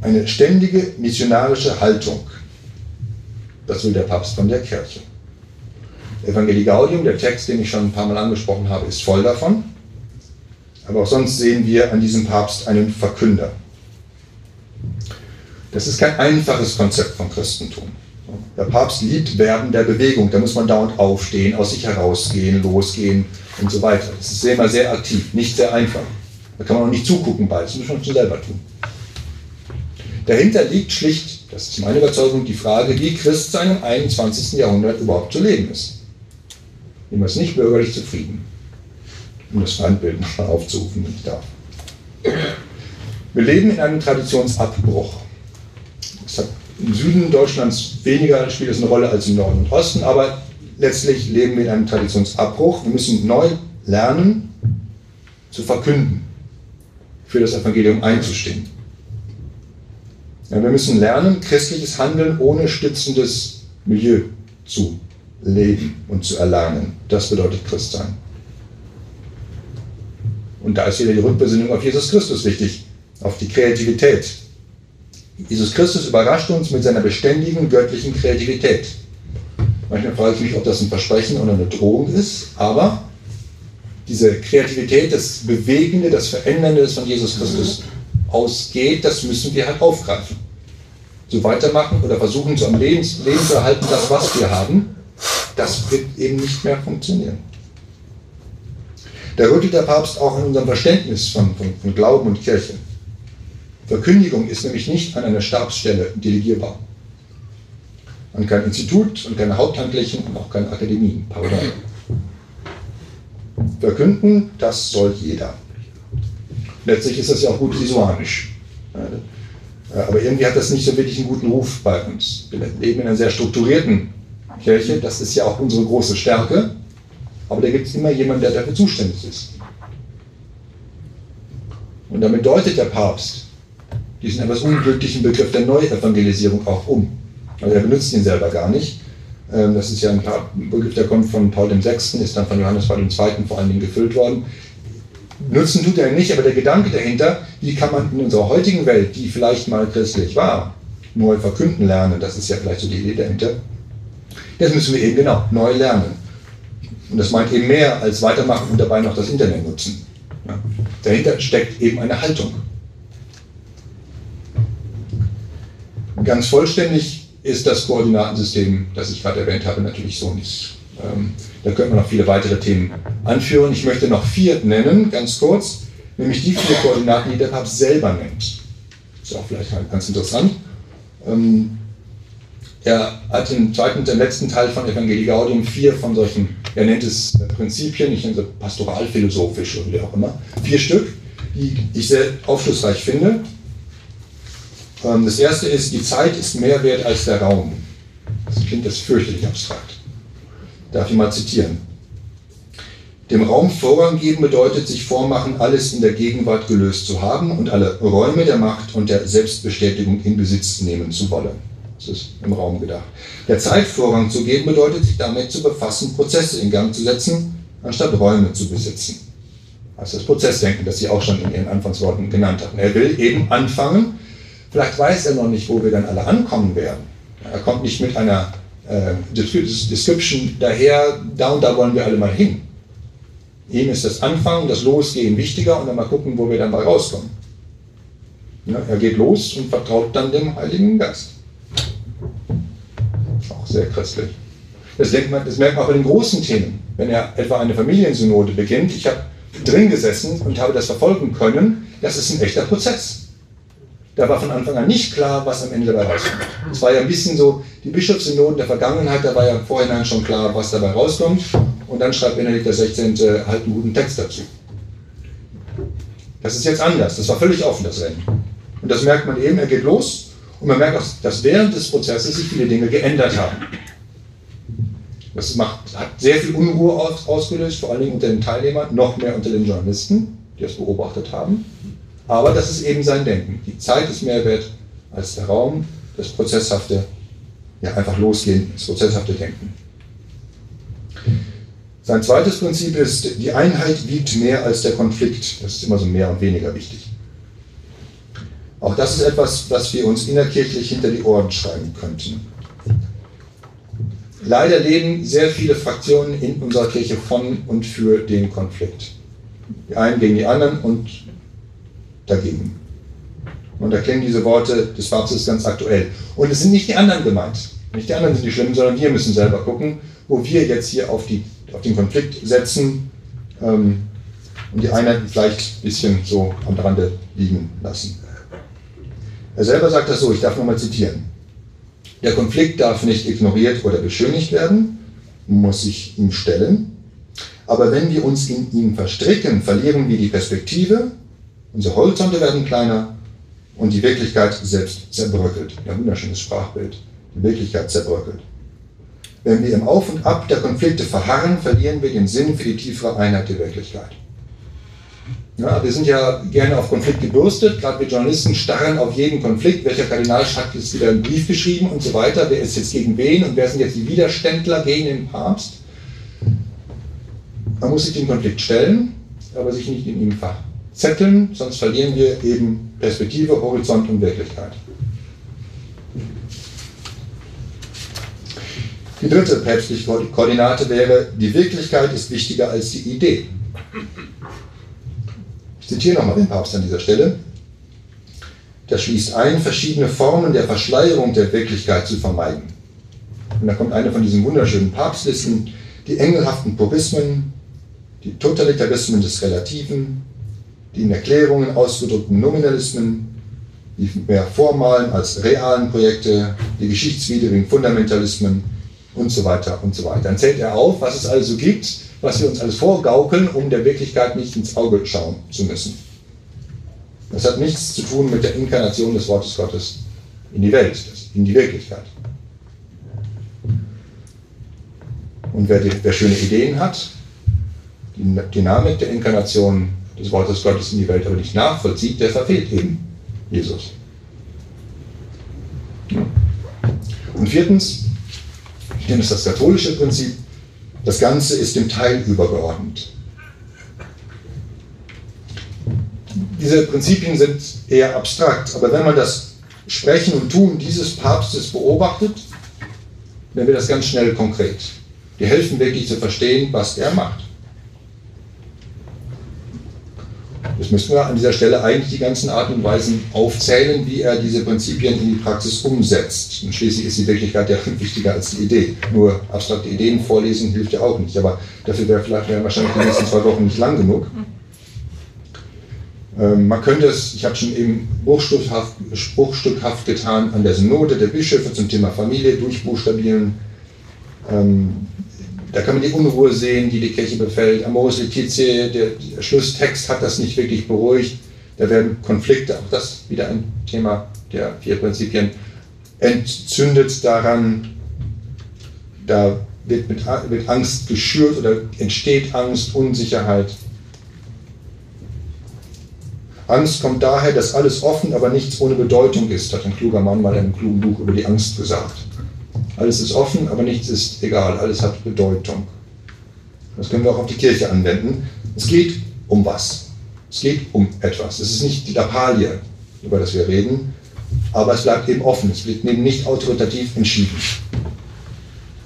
Eine ständige missionarische Haltung. Das will der Papst von der Kirche. Evangelii Gaudium, der Text, den ich schon ein paar Mal angesprochen habe, ist voll davon. Aber auch sonst sehen wir an diesem Papst einen Verkünder. Das ist kein einfaches Konzept von Christentum. Der Papst liebt Werden der Bewegung. Da muss man dauernd aufstehen, aus sich herausgehen, losgehen und so weiter. Das ist immer sehr aktiv, nicht sehr einfach. Da kann man auch nicht zugucken bei, das muss man schon selber tun. Dahinter liegt schlicht, das ist meine Überzeugung, die Frage, wie Christsein im 21. Jahrhundert überhaupt zu leben ist. Immer ist nicht bürgerlich zufrieden, um das Feindbild nochmal aufzurufen, wenn ich darf. Wir leben in einem Traditionsabbruch. Im Süden Deutschlands weniger spielt es eine Rolle als im Norden und Osten, aber letztlich leben wir in einem Traditionsabbruch. Wir müssen neu lernen zu verkünden, für das Evangelium einzustehen. Ja, wir müssen lernen, christliches Handeln ohne stützendes Milieu zu leben und zu erlernen. Das bedeutet Christsein. Und da ist wieder die Rückbesinnung auf Jesus Christus wichtig, auf die Kreativität, Jesus Christus überrascht uns mit seiner beständigen göttlichen Kreativität. Manchmal frage ich mich, ob das ein Versprechen oder eine Drohung ist, aber diese Kreativität, das Bewegende, das Verändernde, das von Jesus Christus ausgeht, das müssen wir halt aufgreifen. So weitermachen oder versuchen, so am Leben, Leben zu erhalten, das, was wir haben, das wird eben nicht mehr funktionieren. Da rüttelt der Papst auch in unserem Verständnis von, von, von Glauben und Kirche. Verkündigung ist nämlich nicht an einer Stabsstelle delegierbar. An kein Institut und keine Hauptamtlichen und auch keine Akademien. Pardon. Verkünden, das soll jeder. Letztlich ist das ja auch gut visuanisch. Aber irgendwie hat das nicht so wirklich einen guten Ruf bei uns. Wir leben in einer sehr strukturierten Kirche, das ist ja auch unsere große Stärke. Aber da gibt es immer jemanden, der dafür zuständig ist. Und damit deutet der Papst, diesen etwas unglücklichen Begriff der Neuevangelisierung auch um. Also er benutzt ihn selber gar nicht. Ähm, das ist ja ein Begriff, der kommt von Paul VI., ist dann von Johannes Paul II. vor allen Dingen gefüllt worden. Nutzen tut er nicht, aber der Gedanke dahinter, wie kann man in unserer heutigen Welt, die vielleicht mal christlich war, neu verkünden lernen, das ist ja vielleicht so die Idee dahinter. Das müssen wir eben genau neu lernen. Und das meint eben mehr als weitermachen und dabei noch das Internet nutzen. Ja. Dahinter steckt eben eine Haltung. Ganz vollständig ist das Koordinatensystem, das ich gerade erwähnt habe, natürlich so nicht. Ähm, da könnte man noch viele weitere Themen anführen. Ich möchte noch vier nennen, ganz kurz, nämlich die vier Koordinaten, die der Papst selber nennt. Ist auch vielleicht ganz interessant. Ähm, er hat im zweiten und im letzten Teil von Evangelii Gaudium vier von solchen, er nennt es Prinzipien, ich nenne sie pastoralphilosophisch oder wie auch immer, vier Stück, die ich sehr aufschlussreich finde. Ähm, das erste ist, die Zeit ist mehr wert als der Raum. Das klingt das fürchterlich abstrakt. Darf ich mal zitieren? Dem Raum Vorrang geben bedeutet sich vormachen, alles in der Gegenwart gelöst zu haben und alle Räume der Macht und der Selbstbestätigung in Besitz nehmen zu wollen. Das ist im Raum gedacht. Der Zeitvorrang zu geben bedeutet, sich damit zu befassen, Prozesse in Gang zu setzen, anstatt Räume zu besitzen. Also das Prozessdenken, das Sie auch schon in Ihren Anfangsworten genannt hatten. Er will eben anfangen. Vielleicht weiß er noch nicht, wo wir dann alle ankommen werden. Er kommt nicht mit einer äh, Description daher, da und da wollen wir alle mal hin. Ihm ist das Anfangen, das Losgehen wichtiger und dann mal gucken, wo wir dann mal rauskommen. Ja, er geht los und vertraut dann dem Heiligen Geist auch sehr christlich. Das, denkt man, das merkt man auch bei den großen Themen. Wenn er etwa eine Familiensynode beginnt, ich habe drin gesessen und habe das verfolgen können, das ist ein echter Prozess. Da war von Anfang an nicht klar, was am Ende dabei rauskommt. Es war ja ein bisschen so, die Bischofssynoden der Vergangenheit, da war ja vorhin schon klar, was dabei rauskommt. Und dann schreibt Benedikt XVI. halt einen guten Text dazu. Das ist jetzt anders. Das war völlig offen, das Rennen. Und das merkt man eben, er geht los und man merkt auch, dass während des Prozesses sich viele Dinge geändert haben. Das macht, hat sehr viel Unruhe aus, ausgelöst, vor allen Dingen unter den Teilnehmern, noch mehr unter den Journalisten, die das beobachtet haben. Aber das ist eben sein Denken. Die Zeit ist mehr wert als der Raum, das prozesshafte, ja einfach losgehen, das prozesshafte Denken. Sein zweites Prinzip ist, die Einheit wiegt mehr als der Konflikt. Das ist immer so mehr und weniger wichtig. Auch das ist etwas, was wir uns innerkirchlich hinter die Ohren schreiben könnten. Leider leben sehr viele Fraktionen in unserer Kirche von und für den Konflikt. Die einen gegen die anderen und dagegen. Und da klingen diese Worte des Papstes ganz aktuell. Und es sind nicht die anderen gemeint. Nicht die anderen sind die Schlimmen, sondern wir müssen selber gucken, wo wir jetzt hier auf, die, auf den Konflikt setzen ähm, und die Einheit vielleicht ein bisschen so am Rande liegen lassen. Er selber sagt das so, ich darf nochmal zitieren. Der Konflikt darf nicht ignoriert oder beschönigt werden, muss sich ihm stellen. Aber wenn wir uns in ihm verstricken, verlieren wir die Perspektive, unsere Horizonte werden kleiner und die Wirklichkeit selbst zerbröckelt. Ein wunderschönes Sprachbild. Die Wirklichkeit zerbröckelt. Wenn wir im Auf und Ab der Konflikte verharren, verlieren wir den Sinn für die tiefere Einheit der Wirklichkeit. Ja, wir sind ja gerne auf Konflikt gebürstet, gerade wir Journalisten starren auf jeden Konflikt, welcher Kardinal hat jetzt wieder einen Brief geschrieben und so weiter, wer ist jetzt gegen wen und wer sind jetzt die Widerständler gegen den Papst. Man muss sich dem Konflikt stellen, aber sich nicht in ihm verzetteln, sonst verlieren wir eben Perspektive, Horizont und Wirklichkeit. Die dritte päpstliche Koordinate wäre, die Wirklichkeit ist wichtiger als die Idee. Ich zitiere nochmal den Papst an dieser Stelle. Das schließt ein, verschiedene Formen der Verschleierung der Wirklichkeit zu vermeiden. Und da kommt eine von diesen wunderschönen Papstlisten, die engelhaften Purismen, die Totalitarismen des Relativen, die in Erklärungen ausgedrückten Nominalismen, die mehr formalen als realen Projekte, die geschichtswidrigen Fundamentalismen und so weiter und so weiter. Dann zählt er auf, was es also gibt, was wir uns alles vorgaukeln, um der Wirklichkeit nicht ins Auge schauen zu müssen. Das hat nichts zu tun mit der Inkarnation des Wortes Gottes in die Welt, in die Wirklichkeit. Und wer, die, wer schöne Ideen hat, die Dynamik der Inkarnation des Wortes Gottes in die Welt aber nicht nachvollzieht, der verfehlt eben Jesus. Und viertens, Ich nenne es das katholische Prinzip. Das Ganze ist dem Teil übergeordnet. Diese Prinzipien sind eher abstrakt, aber wenn man das Sprechen und Tun dieses Papstes beobachtet, dann wird das ganz schnell konkret. Die helfen wirklich zu verstehen, was er macht. Müssen wir an dieser Stelle eigentlich die ganzen Arten und Weisen aufzählen, wie er diese Prinzipien in die Praxis umsetzt. Und schließlich ist die Wirklichkeit ja (laughs) wichtiger als die Idee. Nur abstrakte Ideen vorlesen hilft ja auch nicht. Aber dafür wäre vielleicht wären wahrscheinlich die nächsten zwei Wochen nicht lang genug. Ähm, man könnte es, ich habe schon eben bruchstückhaft, bruchstückhaft getan, an der Synode der Bischöfe zum Thema Familie durchbuchstabieren. Ähm, da kann man die Unruhe sehen, die die Kirche befällt. Amoris Laetitia, der, der Schlusstext hat das nicht wirklich beruhigt. Da werden Konflikte, auch das wieder ein Thema der vier Prinzipien, entzündet daran. Da wird mit, mit Angst geschürt oder entsteht Angst, Unsicherheit. Angst kommt daher, dass alles offen, aber nichts ohne Bedeutung ist, hat ein kluger Mann mal in einem klugen Buch über die Angst gesagt. Alles ist offen, aber nichts ist egal. Alles hat Bedeutung. Das können wir auch auf die Kirche anwenden. Es geht um was? Es geht um etwas. Es ist nicht die Lappalie, über das wir reden, aber es bleibt eben offen. Es wird eben nicht autoritativ entschieden.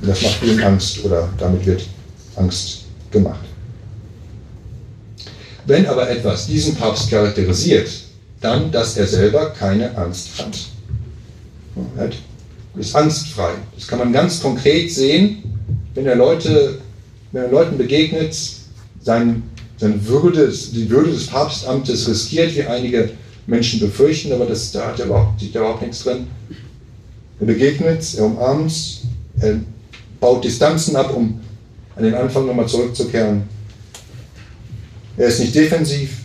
Und das macht eben Angst oder damit wird Angst gemacht. Wenn aber etwas diesen Papst charakterisiert, dann, dass er selber keine Angst hat. Er hat ist angstfrei. Das kann man ganz konkret sehen, wenn er, Leute, wenn er Leuten begegnet, sein, seine Würde, die Würde des Papstamtes riskiert, wie einige Menschen befürchten, aber das, da hat er überhaupt, sieht er überhaupt nichts drin. Er begegnet, er umarmt, er baut Distanzen ab, um an den Anfang nochmal zurückzukehren. Er ist nicht defensiv,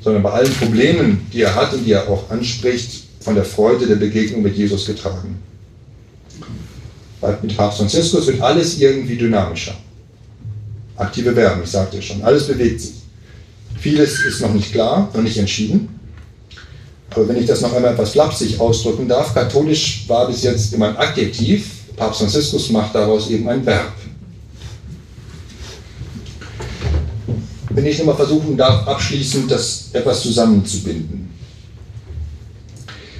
sondern bei allen Problemen, die er hat und die er auch anspricht, von der Freude der Begegnung mit Jesus getragen. Mit Papst Franziskus wird alles irgendwie dynamischer. Aktive Verben, ich sagte schon, alles bewegt sich. Vieles ist noch nicht klar, noch nicht entschieden. Aber wenn ich das noch einmal etwas flapsig ausdrücken darf, katholisch war bis jetzt immer ein Adjektiv, Papst Franziskus macht daraus eben ein Verb. Wenn ich nochmal versuchen darf, abschließend das etwas zusammenzubinden.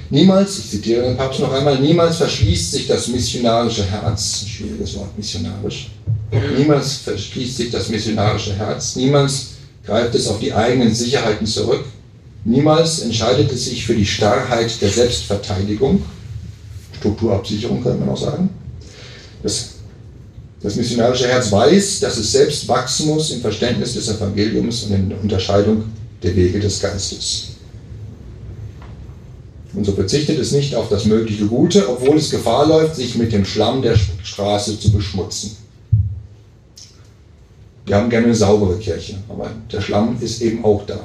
Niemals, ich zitiere den Papst noch einmal, niemals verschließt sich das missionarische Herz, schwieriges Wort, missionarisch, niemals verschließt sich das missionarische Herz, niemals greift es auf die eigenen Sicherheiten zurück, niemals entscheidet es sich für die Starrheit der Selbstverteidigung, Strukturabsicherung könnte man auch sagen. Das, das missionarische Herz weiß, dass es selbst wachsen muss im Verständnis des Evangeliums und in der Unterscheidung der Wege des Geistes. Und so verzichtet es nicht auf das mögliche Gute, obwohl es Gefahr läuft, sich mit dem Schlamm der Straße zu beschmutzen. Wir haben gerne eine saubere Kirche, aber der Schlamm ist eben auch da.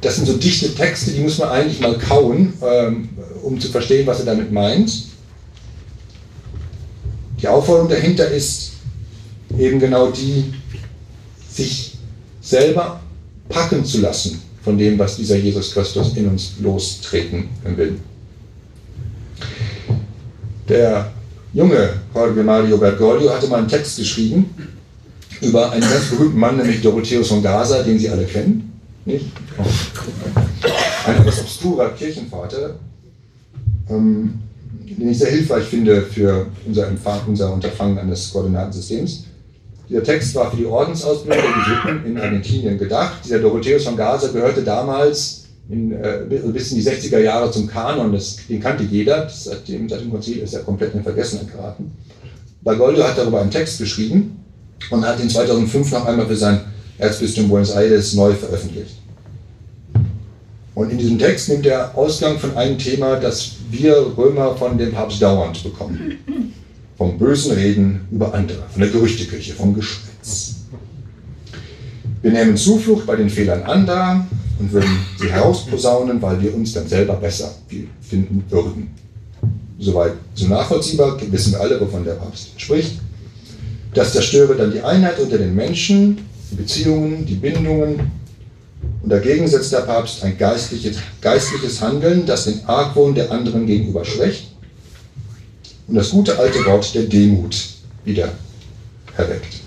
Das sind so dichte Texte, die muss man eigentlich mal kauen, ähm, um zu verstehen, was er damit meint. Die Aufforderung dahinter ist eben genau die, sich selber packen zu lassen von dem, was dieser Jesus Christus in uns lostreten will. Der junge Jorge Mario Bergoglio hatte mal einen Text geschrieben über einen ganz berühmten Mann, nämlich Dorotheus von Gaza, den Sie alle kennen. Nicht? Ein etwas obskurer Kirchenvater, ähm, den ich sehr hilfreich finde für unser, Empfang, unser Unterfangen eines Koordinatensystems. Dieser Text war für die Ordensausbildung der Jesuiten in Argentinien gedacht. Dieser Dorotheus von Gaza gehörte damals in, äh, bis in die 60er Jahre zum Kanon, das, den kannte jeder, seit dem, seit dem Konzil ist er komplett in Vergessenheit geraten. Bagoldo hat darüber einen Text geschrieben und hat ihn 2005 noch einmal für sein Erzbistum Buenos Aires neu veröffentlicht. Und in diesem Text nimmt er Ausgang von einem Thema, das wir Römer von dem Papst dauernd bekommen vom bösen Reden über andere, von der Gerüchteküche, vom Geschwätz. Wir nehmen Zuflucht bei den Fehlern anderer und würden sie herausposaunen, weil wir uns dann selber besser finden würden. Soweit so nachvollziehbar, wissen wir alle, wovon der Papst spricht. Das zerstöre dann die Einheit unter den Menschen, die Beziehungen, die Bindungen. Und dagegen setzt der Papst ein geistliches, geistliches Handeln, das den Argwohn der anderen gegenüber schwächt und das gute alte Wort der Demut wieder erweckt.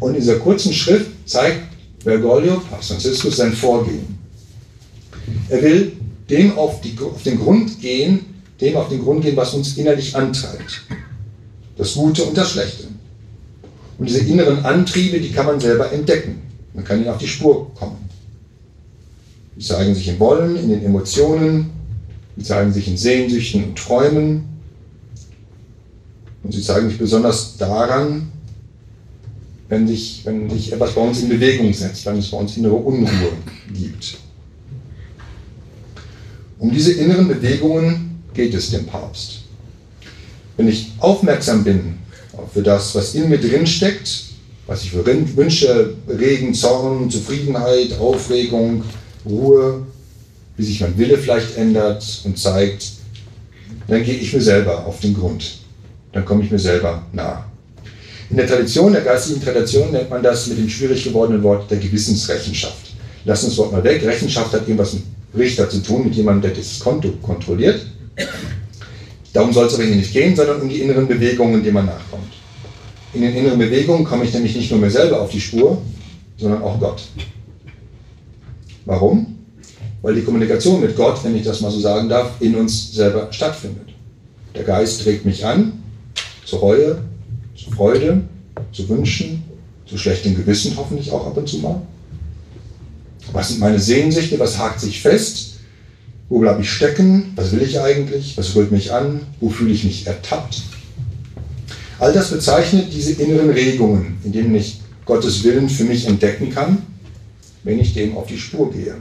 Und in dieser kurzen Schrift zeigt Bergoglio, Papst Franziskus, sein Vorgehen. Er will dem auf, die, auf den Grund gehen, dem auf den Grund gehen, was uns innerlich antreibt. Das Gute und das Schlechte. Und diese inneren Antriebe, die kann man selber entdecken. Man kann ihnen auf die Spur kommen. Die zeigen sich im Wollen, in den Emotionen, die zeigen sich in Sehnsüchten und Träumen. Und sie zeigen sich besonders daran, wenn sich, wenn sich etwas bei uns in Bewegung setzt, wenn es bei uns innere Unruhe gibt. Um diese inneren Bewegungen geht es dem Papst. Wenn ich aufmerksam bin für das, was in mir drin steckt, was ich für Wünsche, Regen, Zorn, Zufriedenheit, Aufregung, Ruhe, wie sich mein Wille vielleicht ändert und zeigt, dann gehe ich mir selber auf den Grund. Dann komme ich mir selber nah. In der Tradition, der geistigen Tradition nennt man das mit dem schwierig gewordenen Wort der Gewissensrechenschaft. Lass uns das Wort mal weg. Rechenschaft hat irgendwas mit Richter zu tun, mit jemandem, der das Konto kontrolliert. Darum soll es aber hier nicht gehen, sondern um die inneren Bewegungen, denen man nachkommt. In den inneren Bewegungen komme ich nämlich nicht nur mir selber auf die Spur, sondern auch Gott. Warum? Weil die Kommunikation mit Gott, wenn ich das mal so sagen darf, in uns selber stattfindet. Der Geist trägt mich an zur Reue, zur Freude, zu Wünschen, zu schlechtem Gewissen hoffentlich auch ab und zu mal. Was sind meine Sehnsüchte? Was hakt sich fest? Wo bleibe ich stecken? Was will ich eigentlich? Was rührt mich an? Wo fühle ich mich ertappt? All das bezeichnet diese inneren Regungen, in denen ich Gottes Willen für mich entdecken kann, wenn ich dem auf die Spur gehe.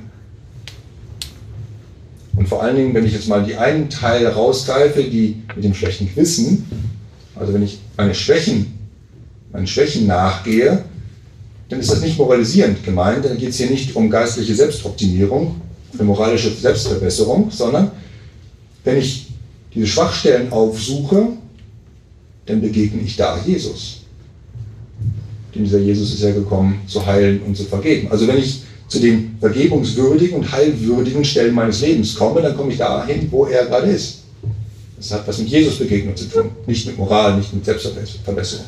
Und vor allen Dingen, wenn ich jetzt mal die einen Teile rausgreife, die mit dem schlechten Gewissen, also wenn ich meine Schwächen, meinen Schwächen nachgehe, dann ist das nicht moralisierend gemeint, dann geht es hier nicht um geistliche Selbstoptimierung, eine moralische Selbstverbesserung, sondern wenn ich diese Schwachstellen aufsuche, dann begegne ich da Jesus. Denn dieser Jesus ist ja gekommen, zu heilen und zu vergeben. Also wenn ich zu den vergebungswürdigen und heilwürdigen Stellen meines Lebens komme, dann komme ich dahin, wo er gerade ist. Das hat was mit Jesus Begegnung zu tun, nicht mit Moral, nicht mit Selbstverbesserung.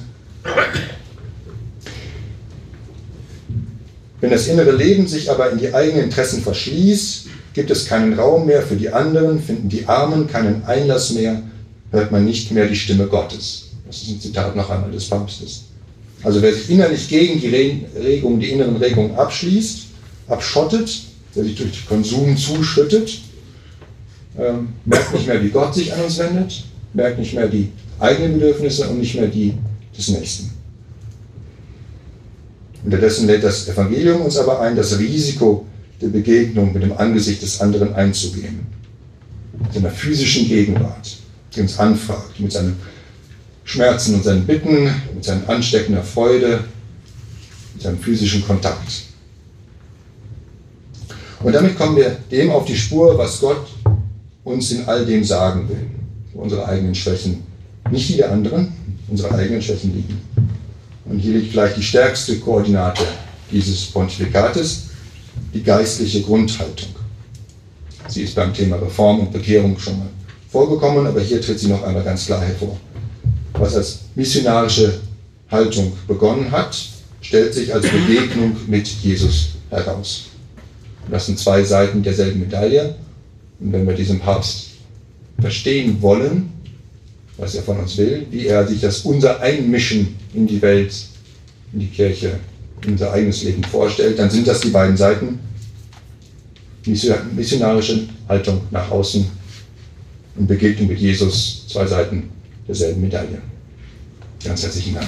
Wenn das innere Leben sich aber in die eigenen Interessen verschließt, gibt es keinen Raum mehr für die anderen, finden die Armen keinen Einlass mehr, hört man nicht mehr die Stimme Gottes. Das ist ein Zitat noch einmal des Papstes. Also wer sich innerlich gegen die Regungen, die inneren Regungen abschließt, abschottet, der sich durch Konsum zuschüttet, ähm, merkt nicht mehr, wie Gott sich an uns wendet, merkt nicht mehr die eigenen Bedürfnisse und nicht mehr die des Nächsten. Unterdessen lädt das Evangelium uns aber ein, das Risiko der Begegnung mit dem Angesicht des anderen einzugehen. Mit seiner physischen Gegenwart, die uns anfragt, mit seinen Schmerzen und seinen Bitten, mit seiner ansteckender Freude, mit seinem physischen Kontakt. Und damit kommen wir dem auf die Spur, was Gott uns in all dem sagen will. Unsere eigenen Schwächen, nicht die der anderen, unsere eigenen Schwächen liegen. Und hier liegt vielleicht die stärkste Koordinate dieses Pontifikates, die geistliche Grundhaltung. Sie ist beim Thema Reform und Bekehrung schon mal vorgekommen, aber hier tritt sie noch einmal ganz klar hervor. Was als missionarische Haltung begonnen hat, stellt sich als Begegnung mit Jesus heraus. Das sind zwei Seiten derselben Medaille. Und wenn wir diesen Papst verstehen wollen, was er von uns will, wie er sich das unser Einmischen in die Welt, in die Kirche, in unser eigenes Leben vorstellt, dann sind das die beiden Seiten. Missionarische Haltung nach außen und Begegnung mit Jesus, zwei Seiten derselben Medaille. Ganz herzlichen Dank.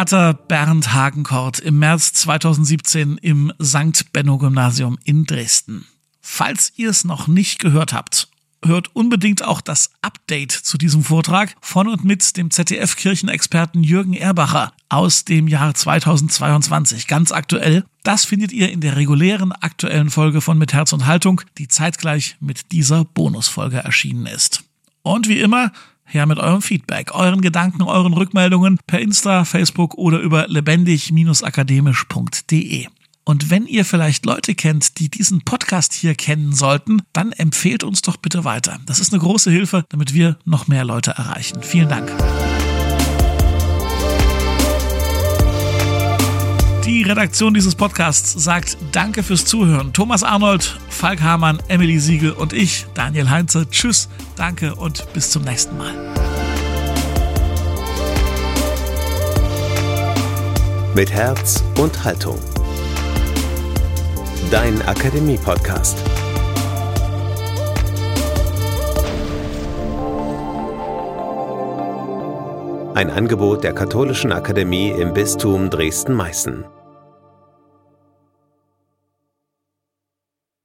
Pater Bernd Hagenkort im März 2017 im St. Benno Gymnasium in Dresden. Falls ihr es noch nicht gehört habt, hört unbedingt auch das Update zu diesem Vortrag von und mit dem ZDF-Kirchenexperten Jürgen Erbacher aus dem Jahr 2022, ganz aktuell. Das findet ihr in der regulären aktuellen Folge von Mit Herz und Haltung, die zeitgleich mit dieser Bonusfolge erschienen ist. Und wie immer, her mit eurem Feedback, euren Gedanken, euren Rückmeldungen per Insta, Facebook oder über lebendig-akademisch.de. Und wenn ihr vielleicht Leute kennt, die diesen Podcast hier kennen sollten, dann empfehlt uns doch bitte weiter. Das ist eine große Hilfe, damit wir noch mehr Leute erreichen. Vielen Dank. Die Redaktion dieses Podcasts sagt Danke fürs Zuhören. Thomas Arnold, Falk Hamann, Emily Siegel und ich, Daniel Heinze. Tschüss, danke und bis zum nächsten Mal. Mit Herz und Haltung. Dein Akademie-Podcast. Ein Angebot der Katholischen Akademie im Bistum Dresden-Meißen.